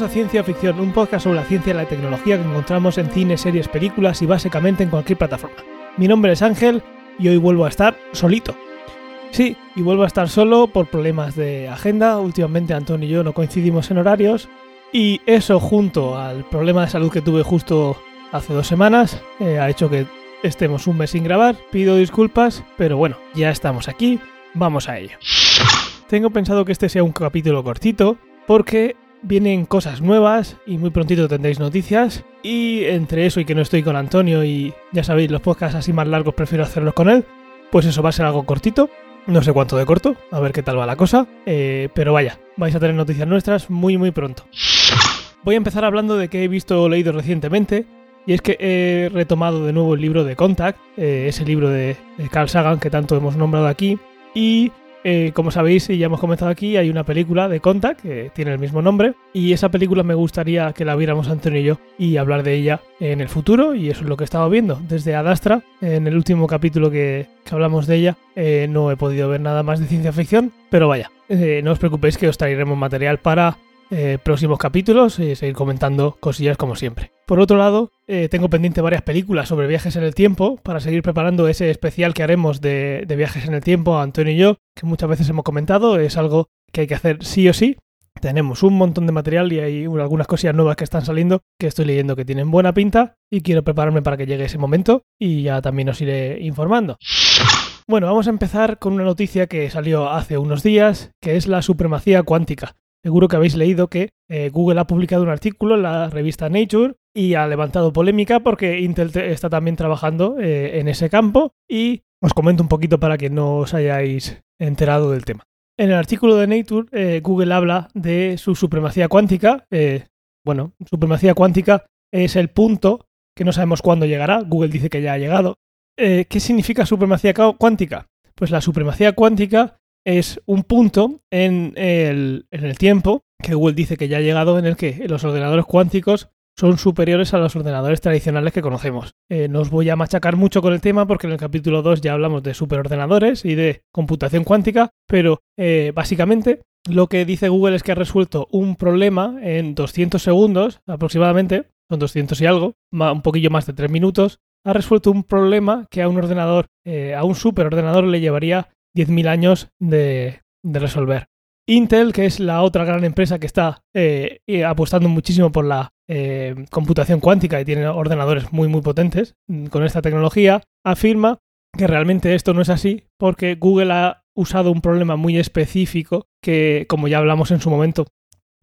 Bienvenidos a Ciencia Ficción, un podcast sobre la ciencia y la tecnología que encontramos en cine, series, películas y básicamente en cualquier plataforma. Mi nombre es Ángel y hoy vuelvo a estar solito. Sí, y vuelvo a estar solo por problemas de agenda. Últimamente Antonio y yo no coincidimos en horarios. Y eso junto al problema de salud que tuve justo hace dos semanas eh, ha hecho que estemos un mes sin grabar. Pido disculpas, pero bueno, ya estamos aquí. Vamos a ello. Tengo pensado que este sea un capítulo cortito porque vienen cosas nuevas y muy prontito tendréis noticias. Y entre eso y que no estoy con Antonio y ya sabéis, los podcasts así más largos prefiero hacerlos con él, pues eso va a ser algo cortito. No sé cuánto de corto, a ver qué tal va la cosa. Eh, pero vaya, vais a tener noticias nuestras muy muy pronto. Voy a empezar hablando de que he visto o leído recientemente. Y es que he retomado de nuevo el libro de Contact, eh, ese libro de, de Carl Sagan que tanto hemos nombrado aquí. Y eh, como sabéis y ya hemos comentado aquí, hay una película de Contact que tiene el mismo nombre y esa película me gustaría que la viéramos Antonio y yo y hablar de ella en el futuro y eso es lo que he estado viendo. Desde Adastra, en el último capítulo que, que hablamos de ella, eh, no he podido ver nada más de ciencia ficción, pero vaya, eh, no os preocupéis que os traeremos material para eh, próximos capítulos y seguir comentando cosillas como siempre. Por otro lado, eh, tengo pendiente varias películas sobre viajes en el tiempo para seguir preparando ese especial que haremos de, viajes en el tiempo, Antonio y yo, que muchas veces hemos comentado, es algo que hay que hacer sí o sí. Tenemos un montón de material y hay algunas cosillas nuevas que están saliendo que estoy leyendo que tienen buena pinta y quiero prepararme para que llegue ese momento y ya también os iré informando. Bueno, vamos a empezar con una noticia que salió hace unos días, que es la supremacía cuántica. Seguro que habéis leído que eh, Google ha publicado un artículo en la revista Nature y ha levantado polémica porque Intel está también trabajando eh, en ese campo y os comento un poquito para que no os hayáis enterado del tema. En el artículo de Nature, eh, Google habla de su supremacía cuántica. bueno, supremacía cuántica es el punto que no sabemos cuándo llegará. Google dice que ya ha llegado. ¿Qué significa supremacía cuántica? Pues la supremacía cuántica es un punto en el, en el, tiempo que Google dice que ya ha llegado en el que los ordenadores cuánticos son superiores a los ordenadores tradicionales que conocemos. Eh, no os voy a machacar mucho con el tema porque en el capítulo 2 ya hablamos de superordenadores y de computación cuántica, pero eh, básicamente lo que dice Google es que ha resuelto un problema en 200 segundos aproximadamente, son 200 y algo, un poquillo más de 3 minutos, ha resuelto un problema que a un ordenador, eh, a un superordenador le llevaría 10.000 años de, resolver. Intel, que es la otra gran empresa que está eh, apostando muchísimo por la eh, computación cuántica y tiene ordenadores muy muy potentes con esta tecnología, afirma que realmente esto no es así porque Google ha usado un problema muy específico que, como ya hablamos en su momento,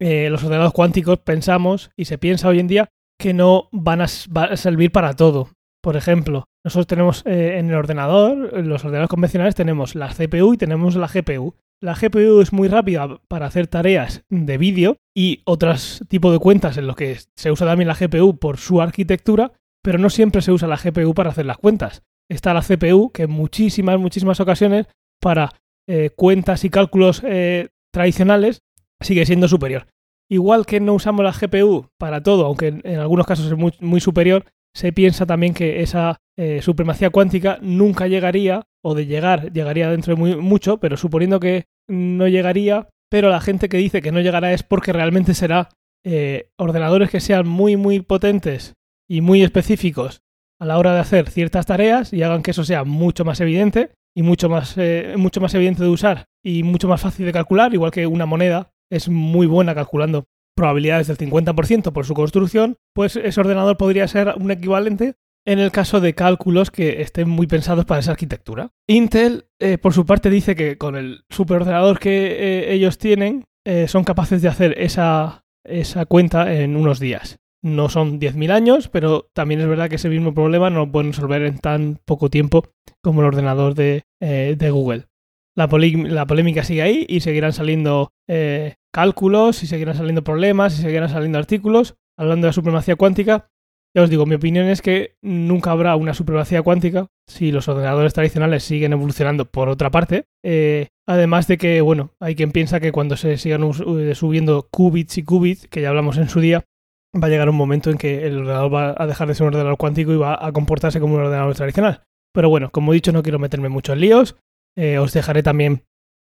eh, los ordenadores cuánticos pensamos y se piensa hoy en día que no van a servir para todo. Por ejemplo, nosotros tenemos eh, en el ordenador, en los ordenadores convencionales tenemos la CPU y tenemos la GPU. La GPU es muy rápida para hacer tareas de vídeo y otros tipos de cuentas en los que se usa también la GPU por su arquitectura, pero no siempre se usa la GPU para hacer las cuentas. Está la CPU que en muchísimas, muchísimas ocasiones para eh, cuentas y cálculos eh, tradicionales sigue siendo superior. Igual que no usamos la GPU para todo, aunque en, algunos casos es muy, muy superior, se piensa también que esa eh, supremacía cuántica nunca llegaría, o de llegar, llegaría dentro de muy, mucho, pero suponiendo que no llegaría, pero la gente que dice que no llegará es porque realmente será eh, ordenadores que sean muy, muy potentes y muy específicos a la hora de hacer ciertas tareas y hagan que eso sea mucho más evidente y mucho más, eh, mucho más evidente de usar y mucho más fácil de calcular, igual que una moneda es muy buena calculando probabilidades del 50% por su construcción, pues ese ordenador podría ser un equivalente en el caso de cálculos que estén muy pensados para esa arquitectura. Intel, eh, por su parte, dice que con el superordenador que eh, ellos tienen, eh, son capaces de hacer esa, esa cuenta en unos días. No son 10.000 años, pero también es verdad que ese mismo problema no lo pueden resolver en tan poco tiempo como el ordenador de, de Google. La, la, polémica sigue ahí y seguirán saliendo eh, cálculos y seguirán saliendo problemas y seguirán saliendo artículos hablando de la supremacía cuántica. Ya os digo, mi opinión es que nunca habrá una supremacía cuántica si los ordenadores tradicionales siguen evolucionando por otra parte. Eh, además de que, bueno, hay quien piensa que cuando se sigan eh, subiendo qubits y qubits, que ya hablamos en su día, va a llegar un momento en que el ordenador va a dejar de ser un ordenador cuántico y va a comportarse como un ordenador tradicional. Pero bueno, como he dicho, no quiero meterme mucho en líos. Eh, os dejaré también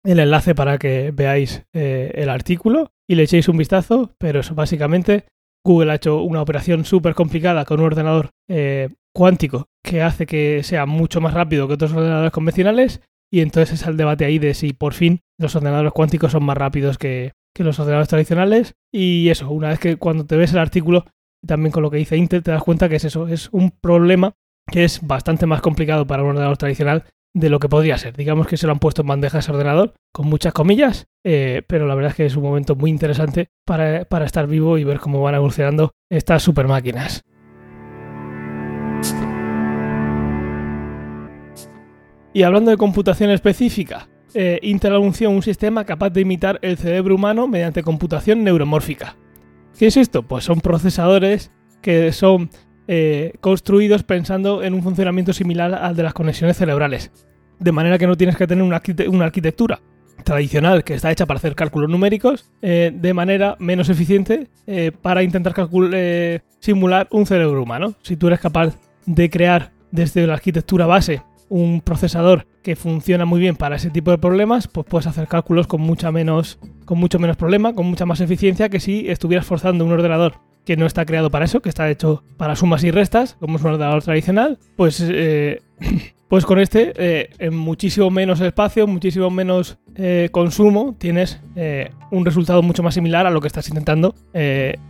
el enlace para que veáis eh, el artículo y le echéis un vistazo, pero eso, básicamente Google ha hecho una operación súper complicada con un ordenador eh, cuántico que hace que sea mucho más rápido que otros ordenadores convencionales y entonces es el debate ahí de si por fin los ordenadores cuánticos son más rápidos que, que los ordenadores tradicionales. Y eso, una vez que cuando te ves el artículo también con lo que dice Intel te das cuenta que es eso, es un problema que es bastante más complicado para un ordenador tradicional de lo que podría ser. Digamos que se lo han puesto en bandeja ese ordenador, con muchas comillas, eh, pero la verdad es que es un momento muy interesante para, para estar vivo y ver cómo van evolucionando estas super máquinas. Y hablando de computación específica, eh, Intel anunció un sistema capaz de imitar el cerebro humano mediante computación neuromórfica. ¿Qué es esto? Pues son procesadores que son eh, construidos pensando en un funcionamiento similar al de las conexiones cerebrales. De manera que no tienes que tener una, arquitectura tradicional que está hecha para hacer cálculos numéricos eh, de manera menos eficiente eh, para intentar simular un cerebro humano. Si tú eres capaz de crear desde la arquitectura base un procesador que funciona muy bien para ese tipo de problemas, pues puedes hacer cálculos con con mucho menos problema, con mucha más eficiencia que si estuvieras forzando un ordenador que no está creado para eso, que está hecho para sumas y restas, como es un ordenador tradicional, pues, eh, pues con este, eh, en muchísimo menos espacio, muchísimo menos eh, consumo, tienes un resultado mucho más similar a lo que estás intentando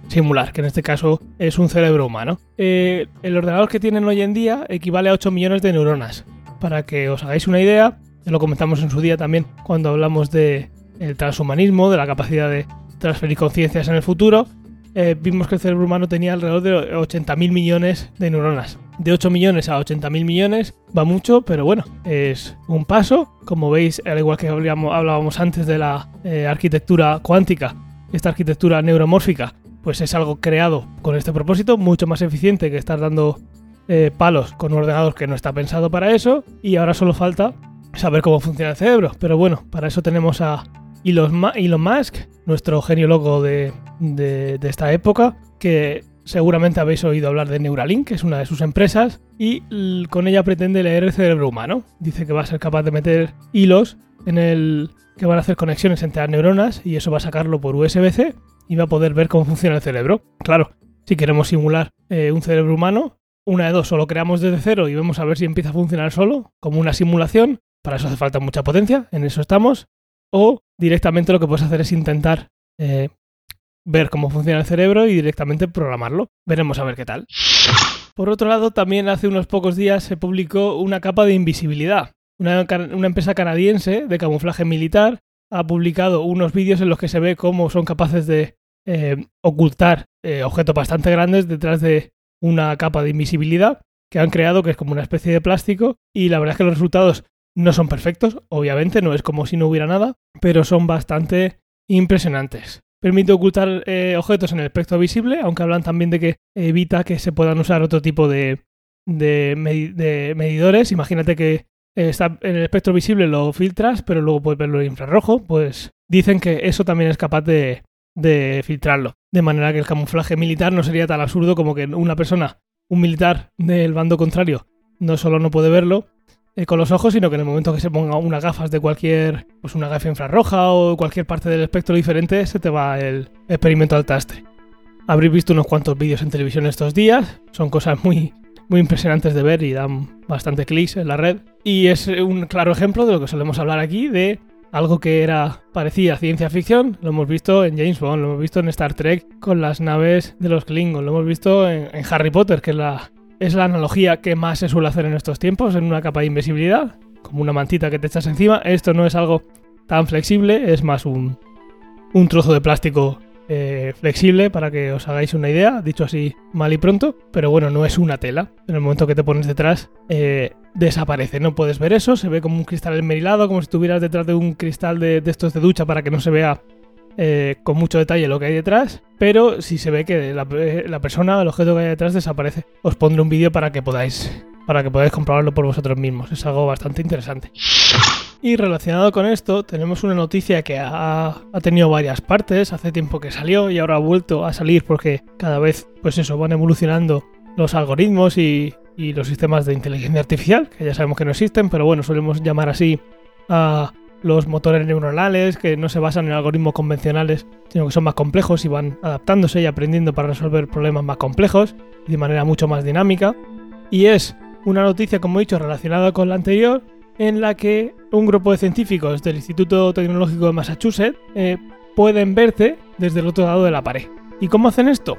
simular, que en este caso es un cerebro humano. el ordenador que tienen hoy en día equivale a 8 millones de neuronas. Para que os hagáis una idea, lo comentamos en su día también cuando hablamos de transhumanismo, de la capacidad de transferir conciencias en el futuro, eh, vimos que el cerebro humano tenía alrededor de 80.000 millones de neuronas. De 8 millones a 80.000 millones va mucho, pero bueno, es un paso. Como veis, al igual que hablábamos antes de la eh, arquitectura cuántica, esta arquitectura neuromórfica, pues es algo creado con este propósito, mucho más eficiente que estar dando eh, palos con un ordenador que no está pensado para eso. Y ahora solo falta saber cómo funciona el cerebro. Pero bueno, para eso tenemos a Elon Musk, nuestro genio loco de, esta época, que seguramente habéis oído hablar de Neuralink, que es una de sus empresas, y con ella pretende leer el cerebro humano. Dice que va a ser capaz de meter hilos en el que van a hacer conexiones entre las neuronas y eso va a sacarlo por USB-C y va a poder ver cómo funciona el cerebro. Claro, si queremos simular eh, un cerebro humano, una de dos, o lo creamos desde cero y vemos a ver si empieza a funcionar solo, como una simulación. Para eso hace falta mucha potencia, en eso estamos o directamente lo que puedes hacer es intentar eh, ver cómo funciona el cerebro y directamente programarlo. Veremos a ver qué tal. Por otro lado, también hace unos pocos días se publicó una capa de invisibilidad. Una, empresa canadiense de camuflaje militar ha publicado unos vídeos en los que se ve cómo son capaces de eh, ocultar eh, objetos bastante grandes detrás de una capa de invisibilidad que han creado, que es como una especie de plástico, y la verdad es que los resultados no son perfectos, obviamente, no es como si no hubiera nada, pero son bastante impresionantes. Permite ocultar eh, objetos en el espectro visible, aunque hablan también de que evita que se puedan usar otro tipo de, de, medidores. Imagínate que está en el espectro visible lo filtras, pero luego puedes verlo en infrarrojo. Pues dicen que eso también es capaz de, de filtrarlo. De manera que el camuflaje militar no sería tan absurdo como que una persona, un militar del bando contrario, no solo no puede verlo, eh, con los ojos, sino que en el momento que se ponga unas gafas de cualquier, pues una gafa infrarroja o cualquier parte del espectro diferente, se te va el experimento al tastre. Habréis visto unos cuantos vídeos en televisión estos días, son cosas muy, muy impresionantes de ver y dan bastante clics en la red. Y es un claro ejemplo de lo que solemos hablar aquí, de algo que era parecía ciencia ficción, lo hemos visto en James Bond, lo hemos visto en Star Trek con las naves de los Klingon, lo hemos visto en Harry Potter, que es la es la analogía que más se suele hacer en estos tiempos, en una capa de invisibilidad, como una mantita que te echas encima. Esto no es algo tan flexible, es más un, trozo de plástico eh, flexible para que os hagáis una idea, dicho así mal y pronto, pero bueno, no es una tela. En el momento que te pones detrás, eh, desaparece. No puedes ver eso, se ve como un cristal enmerilado, como si estuvieras detrás de un cristal de, de estos de ducha para que no se vea eh, con mucho detalle lo que hay detrás, pero si se ve que la, persona, el objeto que hay detrás desaparece, os pondré un vídeo para que podáis para que podáis comprobarlo por vosotros mismos. Es algo bastante interesante. Y relacionado con esto, tenemos una noticia que ha, ha, tenido varias partes. Hace tiempo que salió y ahora ha vuelto a salir porque cada vez, pues eso, van evolucionando los algoritmos y, y los sistemas de inteligencia artificial, que ya sabemos que no existen, pero bueno, solemos llamar así a los motores neuronales, que no se basan en algoritmos convencionales, sino que son más complejos y van adaptándose y aprendiendo para resolver problemas más complejos de manera mucho más dinámica. Y es una noticia, como he dicho, relacionada con la anterior, en la que un grupo de científicos del Instituto Tecnológico de Massachusetts eh, pueden verte desde el otro lado de la pared. ¿Y cómo hacen esto?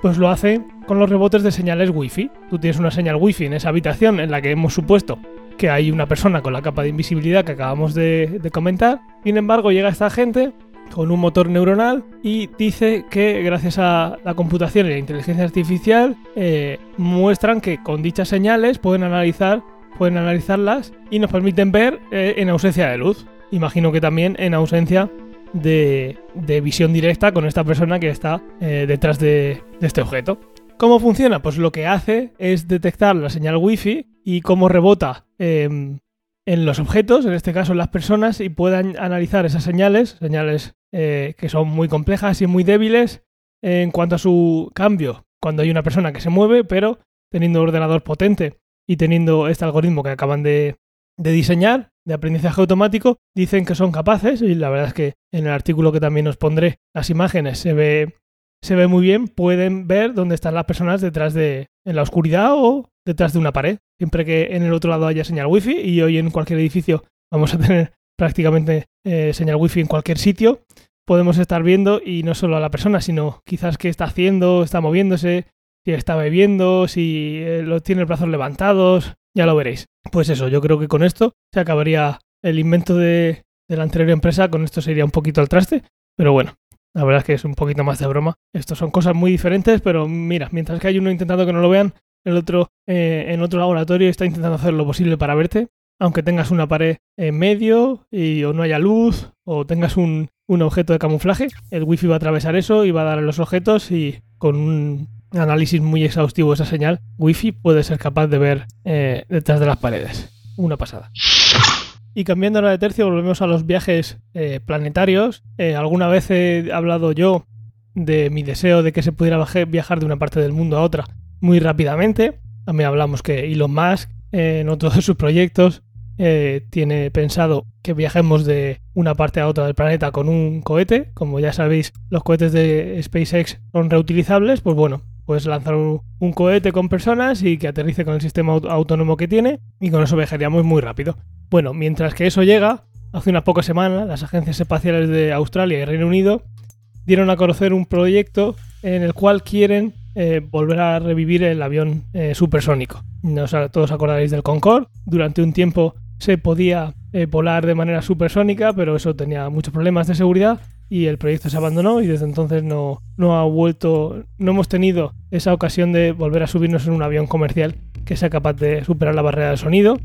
Pues lo hacen con los rebotes de señales Wi-Fi. Tú tienes una señal Wi-Fi en esa habitación en la que hemos supuesto que hay una persona con la capa de invisibilidad que acabamos de, comentar. Sin embargo, llega esta gente con un motor neuronal y dice que gracias a la computación y la inteligencia artificial eh, muestran que con dichas señales pueden analizar pueden analizarlas y nos permiten ver eh, en ausencia de luz. Imagino que también en ausencia de, visión directa con esta persona que está eh, detrás de, este objeto. ¿Cómo funciona? Pues lo que hace es detectar la señal wifi y cómo rebota em, en los objetos, en este caso en las personas, y puedan analizar esas señales, señales eh, que son muy complejas y muy débiles en cuanto a su cambio cuando hay una persona que se mueve, pero teniendo un ordenador potente y teniendo este algoritmo que acaban de, de diseñar, de aprendizaje automático, dicen que son capaces, y la verdad es que en el artículo que también os pondré las imágenes se ve, se ve muy bien, pueden ver dónde están las personas detrás de, en la oscuridad o detrás de una pared, siempre que en el otro lado haya señal wifi y hoy en cualquier edificio vamos a tener prácticamente eh, señal wifi en cualquier sitio, podemos estar viendo y no solo a la persona, sino quizás qué está haciendo, está moviéndose, si está bebiendo, si eh, lo tiene los brazos levantados, ya lo veréis. Pues eso, yo creo que con esto se acabaría el invento de, la anterior empresa, con esto se iría un poquito al traste, pero bueno, la verdad es que es un poquito más de broma. Estos son cosas muy diferentes, pero mira, mientras que hay uno intentando que no lo vean, el otro eh, en otro laboratorio está intentando hacer lo posible para verte, aunque tengas una pared en medio y o no haya luz o tengas un, un objeto de camuflaje, el wifi va a atravesar eso y va a dar a los objetos y con un análisis muy exhaustivo de esa señal, Wi-Fi puede ser capaz de ver eh, detrás de las paredes. Una pasada. Y cambiando ahora de tercio, volvemos a los viajes eh, planetarios. Eh, alguna vez he hablado yo de mi deseo de que se pudiera viajar de una parte del mundo a otra muy rápidamente. También hablamos que Elon Musk, en otro de sus proyectos, tiene pensado que viajemos de una parte a otra del planeta con un cohete. Como ya sabéis, los cohetes de SpaceX son reutilizables. Pues bueno, puedes lanzar un, cohete con personas y que aterrice con el sistema autónomo que tiene y con eso viajaríamos muy rápido. Bueno, mientras que eso llega, hace unas pocas semanas las agencias espaciales de Australia y Reino Unido dieron a conocer un proyecto en el cual quieren eh, volver a revivir el avión eh, supersónico. Todos acordaréis del Concorde. Durante un tiempo se podía eh, volar de manera supersónica, pero eso tenía muchos problemas de seguridad y el proyecto se abandonó y desde entonces no, no ha vuelto, no hemos tenido esa ocasión de volver a subirnos en un avión comercial que sea capaz de superar la barrera del sonido.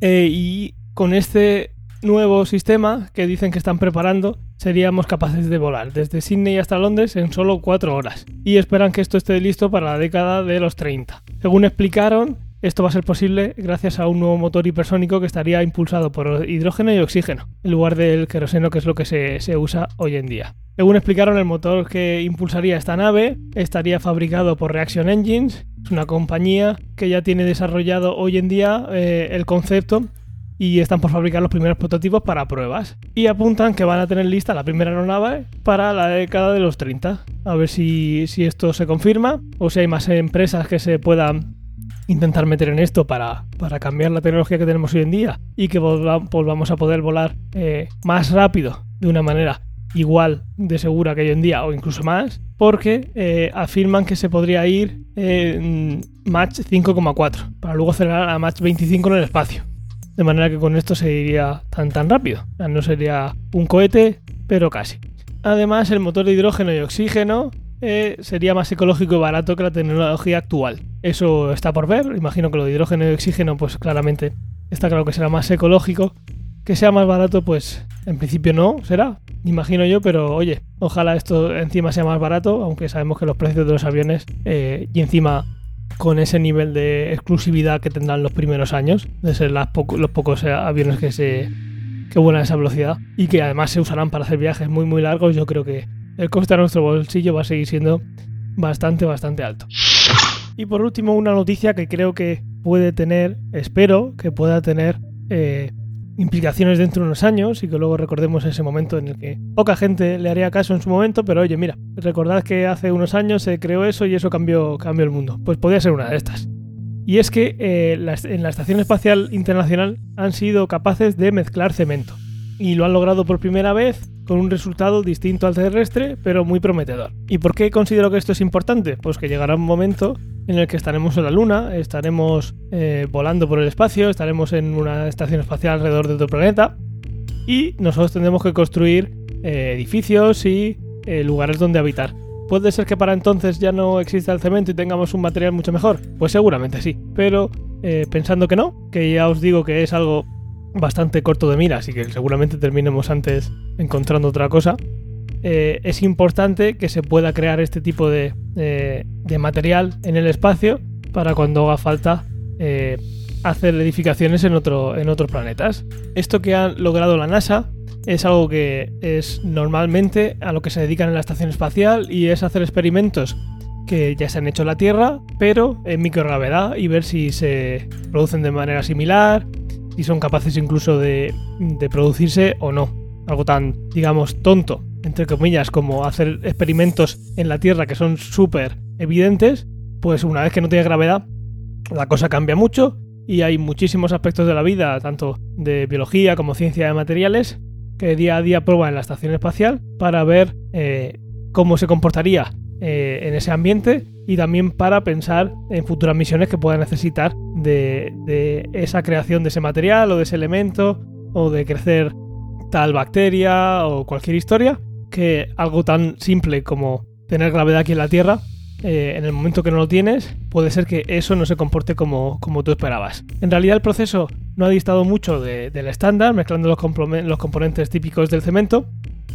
Eh, y con este nuevo sistema que dicen que están preparando, seríamos capaces de volar desde Sydney hasta Londres en solo 4 horas. Y esperan que esto esté listo para la década de los 30. Según explicaron, esto va a ser posible gracias a un nuevo motor hipersónico que estaría impulsado por hidrógeno y oxígeno, en lugar del queroseno que es lo que se, usa hoy en día. Según explicaron, el motor que impulsaría esta nave estaría fabricado por Reaction Engines, es una compañía que ya tiene desarrollado hoy en día eh, el concepto y están por fabricar los primeros prototipos para pruebas. Y apuntan que van a tener lista la primera aeronave para la década de los 30. A ver si, si esto se confirma o si hay más empresas que se puedan intentar meter en esto para, cambiar la tecnología que tenemos hoy en día y que volvamos a poder volar eh, más rápido de una manera igual de segura que hoy en día o incluso más, porque eh, afirman que se podría ir en Mach 5,4 para luego acelerar a Mach 25 en el espacio. De manera que con esto se iría tan tan rápido. no sería un cohete, pero casi. Además, el motor de hidrógeno y oxígeno eh, sería más ecológico y barato que la tecnología actual. Eso está por ver. Imagino que lo de hidrógeno y oxígeno, pues claramente está claro que será más ecológico. Que sea más barato, pues en principio no será, imagino yo, pero oye, ojalá esto encima sea más barato, aunque sabemos que los precios de los aviones eh, y encima con ese nivel de exclusividad que tendrán los primeros años, de ser los pocos eh, aviones que se que vuelan a esa velocidad y que además se usarán para hacer viajes muy muy largos, yo creo que el coste a nuestro bolsillo va a seguir siendo bastante bastante alto. Y por último, una noticia que creo que puede tener, espero que pueda tener eh, implicaciones dentro de unos años y que luego recordemos ese momento en el que poca gente le haría caso en su momento, pero oye, mira, recordad que hace unos años se creó eso y eso cambió, cambió el mundo. Pues podría ser una de estas. Y es que eh, en la Estación Espacial Internacional han sido capaces de mezclar cemento. Y lo han logrado por primera vez con un resultado distinto al terrestre, pero muy prometedor. ¿Y por qué considero que esto es importante? Pues que llegará un momento en el que estaremos en la Luna, estaremos eh, volando por el espacio, estaremos en una estación espacial alrededor de otro planeta y nosotros tendremos que construir eh, edificios y eh, lugares donde habitar. ¿Puede ser que para entonces ya no exista el cemento y tengamos un material mucho mejor? Pues seguramente sí, pero pensando que no, que ya os digo que es algo bastante corto de mira, así que seguramente terminemos antes encontrando otra cosa, eh, es importante que se pueda crear este tipo de, material en el espacio para cuando haga falta eh, hacer edificaciones en, otro, en otros planetas. Esto que ha logrado la NASA es algo que es normalmente a lo que se dedican en la estación espacial y es hacer experimentos que ya se han hecho en la Tierra, pero en microgravedad y ver si se producen de manera similar, y son capaces incluso de, de producirse o no. Algo tan, digamos, tonto entre comillas, como hacer experimentos en la Tierra que son súper evidentes, pues una vez que no tiene gravedad, la cosa cambia mucho y hay muchísimos aspectos de la vida, tanto de biología como ciencia de materiales, que día a día prueba en la estación espacial para ver eh, cómo se comportaría eh, en ese ambiente y también para pensar en futuras misiones que puedan necesitar de, de esa creación de ese material o de ese elemento o de crecer tal bacteria o cualquier historia que algo tan simple como tener gravedad aquí en la Tierra, eh, en el momento que no lo tienes, puede ser que eso no se comporte como, como tú esperabas. En realidad el proceso no ha distado mucho del estándar, mezclando los, los componentes típicos del cemento.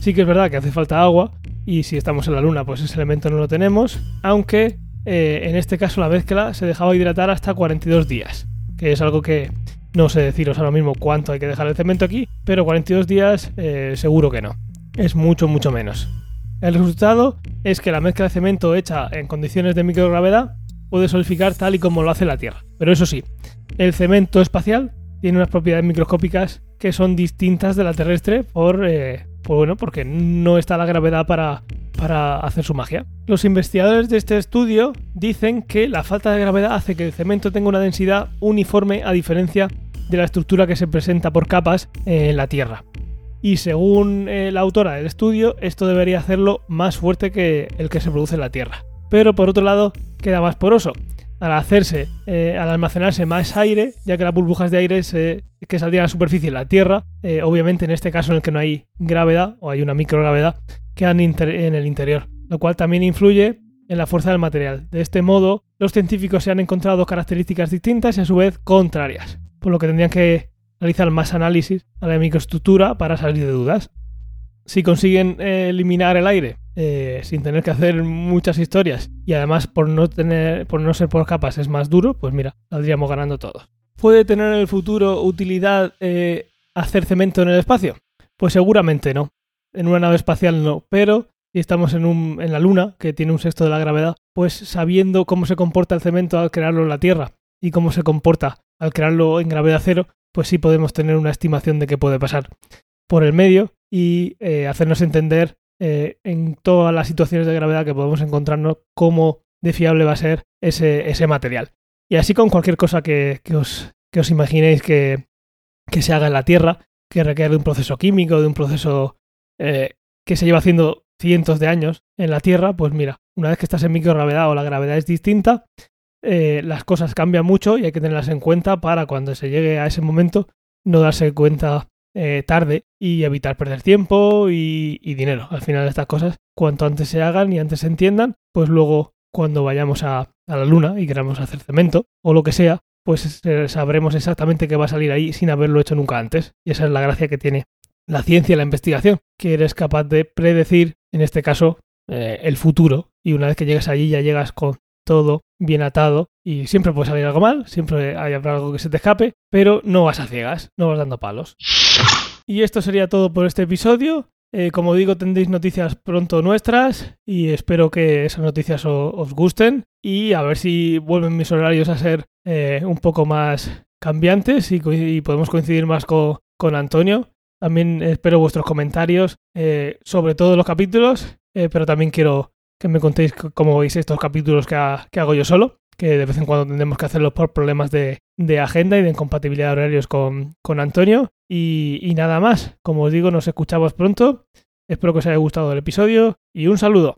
Sí que es verdad que hace falta agua, y si estamos en la Luna, pues ese elemento no lo tenemos, aunque eh, en este caso la mezcla se dejaba hidratar hasta 42 días, que es algo que no sé deciros ahora mismo cuánto hay que dejar el cemento aquí, pero 42 días eh, seguro que no es mucho, mucho menos. El resultado es que la mezcla de cemento hecha en condiciones de microgravedad puede solidificar tal y como lo hace la Tierra. Pero eso sí, el cemento espacial tiene unas propiedades microscópicas que son distintas de la terrestre por, eh, bueno, porque no está la gravedad para, para hacer su magia. Los investigadores de este estudio dicen que la falta de gravedad hace que el cemento tenga una densidad uniforme a diferencia de la estructura que se presenta por capas en la Tierra y según eh, la autora del estudio, esto debería hacerlo más fuerte que el que se produce en la Tierra. Pero por otro lado, queda más poroso. Al hacerse, eh, al almacenarse más aire, ya que las burbujas de aire que saldrían a la superficie de la Tierra, eh, obviamente en este caso en el que no hay gravedad o hay una microgravedad, quedan en el interior, lo cual también influye en la fuerza del material. De este modo, los científicos se han encontrado características distintas y a su vez contrarias, por lo que tendrían que realizar más análisis a la microestructura para salir de dudas. Si consiguen eh, eliminar el aire eh, sin tener que hacer muchas historias y además por no, tener, por no ser por capas es más duro, pues mira, saldríamos ganando todos. ¿Puede tener en el futuro utilidad eh, hacer cemento en el espacio? Pues seguramente no. En una nave espacial no, pero si estamos en, un, en la Luna, que tiene un sexto de la gravedad, pues sabiendo cómo se comporta el cemento al crearlo en la Tierra y cómo se comporta al crearlo en gravedad cero, pues sí podemos tener una estimación de qué puede pasar por el medio y eh, hacernos entender eh, en todas las situaciones de gravedad que podemos encontrarnos cómo de fiable va a ser ese, ese material. Y así con cualquier cosa que, os, os, imaginéis que, se haga en la Tierra, que requiere de un proceso químico, de un proceso eh, que se lleva haciendo cientos de años en la Tierra, pues mira, una vez que estás en microgravedad o la gravedad es distinta, las cosas cambian mucho y hay que tenerlas en cuenta para cuando se llegue a ese momento no darse cuenta eh, tarde y evitar perder tiempo y, dinero. Al final estas cosas, cuanto antes se hagan y antes se entiendan, pues luego cuando vayamos a, la luna y queramos hacer cemento o lo que sea, pues eh, sabremos exactamente qué va a salir ahí sin haberlo hecho nunca antes. Y esa es la gracia que tiene la ciencia y la investigación, que eres capaz de predecir, en este caso, el futuro. Y una vez que llegas allí ya llegas con todo bien atado y siempre puede salir algo mal, siempre hay algo que se te escape, pero no vas a ciegas, no vas dando palos. Y esto sería todo por este episodio. Eh, como digo, tendréis noticias pronto nuestras y espero que esas noticias os gusten y a ver si vuelven mis horarios a ser eh, un poco más cambiantes y, podemos coincidir más con, con Antonio. También espero vuestros comentarios eh, sobre todos los capítulos, pero también quiero que me contéis cómo veis estos capítulos que, hago yo solo, que de vez en cuando tendremos que hacerlos por problemas de, agenda y de incompatibilidad de horarios con, Antonio. Y, y nada más, como os digo, nos escuchamos pronto. Espero que os haya gustado el episodio y un saludo.